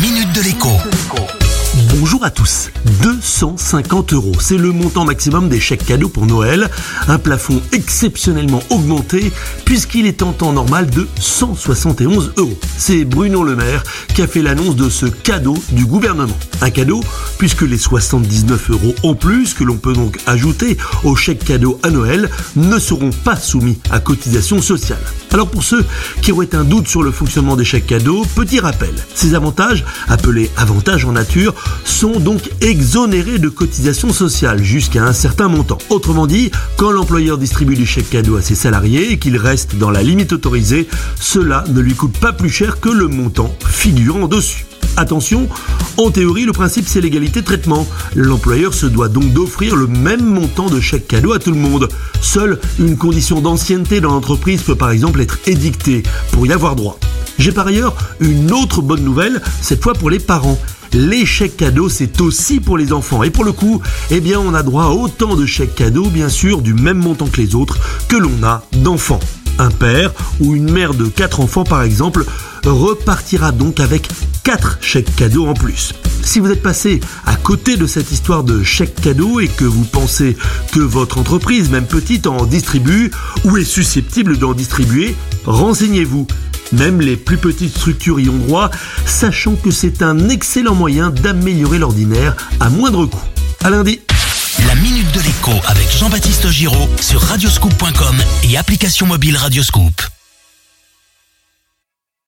minute de l'écho. Bonjour à tous. 250 euros, c'est le montant maximum des chèques cadeaux pour Noël. Un plafond exceptionnellement augmenté puisqu'il est en temps normal de 171 euros. C'est Bruno Le Maire qui a fait l'annonce de ce cadeau du gouvernement. Un cadeau puisque les 79 euros en plus que l'on peut donc ajouter au chèque cadeau à Noël ne seront pas soumis à cotisation sociale. Alors pour ceux qui auraient un doute sur le fonctionnement des chèques cadeaux, petit rappel. Ces avantages, appelés avantages en nature, sont donc exonérés de cotisation sociale jusqu'à un certain montant. Autrement dit, quand l'employeur distribue des chèques cadeaux à ses salariés et qu'il reste dans la limite autorisée, cela ne lui coûte pas plus cher que le montant figurant dessus. Attention, en théorie, le principe c'est l'égalité de traitement. L'employeur se doit donc d'offrir le même montant de chèque cadeau à tout le monde. Seule une condition d'ancienneté dans l'entreprise peut par exemple être édictée pour y avoir droit. J'ai par ailleurs une autre bonne nouvelle, cette fois pour les parents. Les chèques cadeaux, c'est aussi pour les enfants. Et pour le coup, eh bien, on a droit à autant de chèques cadeaux, bien sûr, du même montant que les autres, que l'on a d'enfants. Un père ou une mère de quatre enfants, par exemple, repartira donc avec 4 chèques cadeaux en plus. Si vous êtes passé à côté de cette histoire de chèques cadeaux et que vous pensez que votre entreprise, même petite, en distribue ou est susceptible d'en distribuer, renseignez-vous. Même les plus petites structures y ont droit, sachant que c'est un excellent moyen d'améliorer l'ordinaire à moindre coût. À lundi. La minute de l'écho avec Jean-Baptiste Giraud sur radioscoop.com et application mobile Radioscoop.